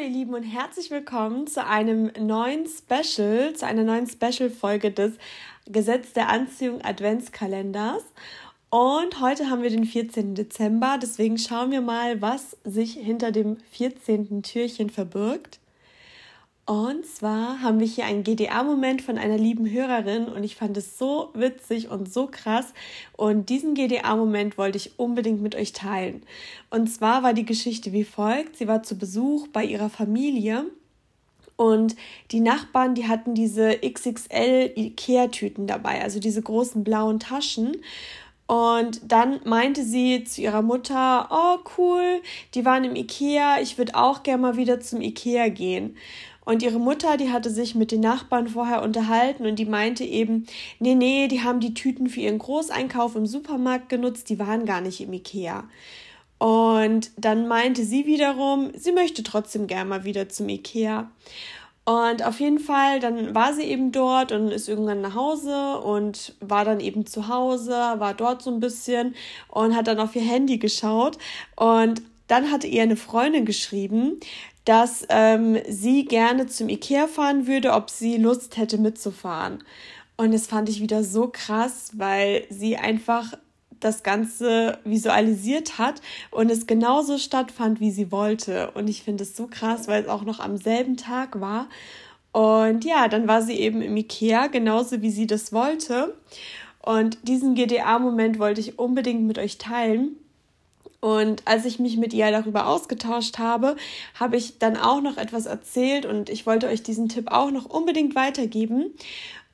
ihr Lieben und herzlich willkommen zu einem neuen Special, zu einer neuen Special-Folge des Gesetz der Anziehung Adventskalenders. Und heute haben wir den 14. Dezember, deswegen schauen wir mal, was sich hinter dem 14. Türchen verbirgt. Und zwar haben wir hier einen GDA-Moment von einer lieben Hörerin und ich fand es so witzig und so krass. Und diesen GDA-Moment wollte ich unbedingt mit euch teilen. Und zwar war die Geschichte wie folgt. Sie war zu Besuch bei ihrer Familie und die Nachbarn, die hatten diese XXL Ikea-Tüten dabei, also diese großen blauen Taschen. Und dann meinte sie zu ihrer Mutter, oh cool, die waren im Ikea, ich würde auch gerne mal wieder zum Ikea gehen. Und ihre Mutter, die hatte sich mit den Nachbarn vorher unterhalten und die meinte eben, nee, nee, die haben die Tüten für ihren Großeinkauf im Supermarkt genutzt, die waren gar nicht im Ikea. Und dann meinte sie wiederum, sie möchte trotzdem gerne mal wieder zum Ikea. Und auf jeden Fall, dann war sie eben dort und ist irgendwann nach Hause und war dann eben zu Hause, war dort so ein bisschen und hat dann auf ihr Handy geschaut. Und dann hatte ihr eine Freundin geschrieben, dass ähm, sie gerne zum Ikea fahren würde, ob sie Lust hätte mitzufahren. Und das fand ich wieder so krass, weil sie einfach das Ganze visualisiert hat und es genauso stattfand, wie sie wollte. Und ich finde es so krass, weil es auch noch am selben Tag war. Und ja, dann war sie eben im Ikea, genauso wie sie das wollte. Und diesen GDA-Moment wollte ich unbedingt mit euch teilen. Und als ich mich mit ihr darüber ausgetauscht habe, habe ich dann auch noch etwas erzählt und ich wollte euch diesen Tipp auch noch unbedingt weitergeben.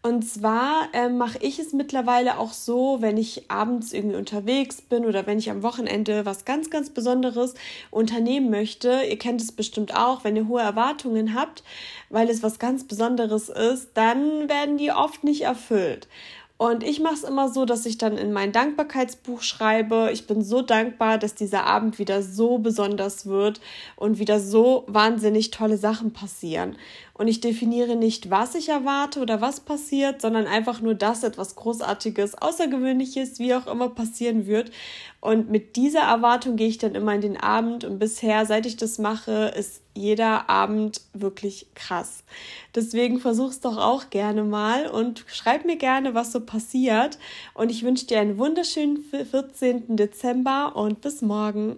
Und zwar äh, mache ich es mittlerweile auch so, wenn ich abends irgendwie unterwegs bin oder wenn ich am Wochenende was ganz, ganz Besonderes unternehmen möchte. Ihr kennt es bestimmt auch, wenn ihr hohe Erwartungen habt, weil es was ganz Besonderes ist, dann werden die oft nicht erfüllt. Und ich mache es immer so, dass ich dann in mein Dankbarkeitsbuch schreibe, ich bin so dankbar, dass dieser Abend wieder so besonders wird und wieder so wahnsinnig tolle Sachen passieren. Und ich definiere nicht, was ich erwarte oder was passiert, sondern einfach nur, dass etwas Großartiges, Außergewöhnliches, wie auch immer passieren wird. Und mit dieser Erwartung gehe ich dann immer in den Abend. Und bisher, seit ich das mache, ist jeder Abend wirklich krass. Deswegen versuch's doch auch gerne mal und schreib mir gerne, was so passiert. Und ich wünsche dir einen wunderschönen 14. Dezember und bis morgen.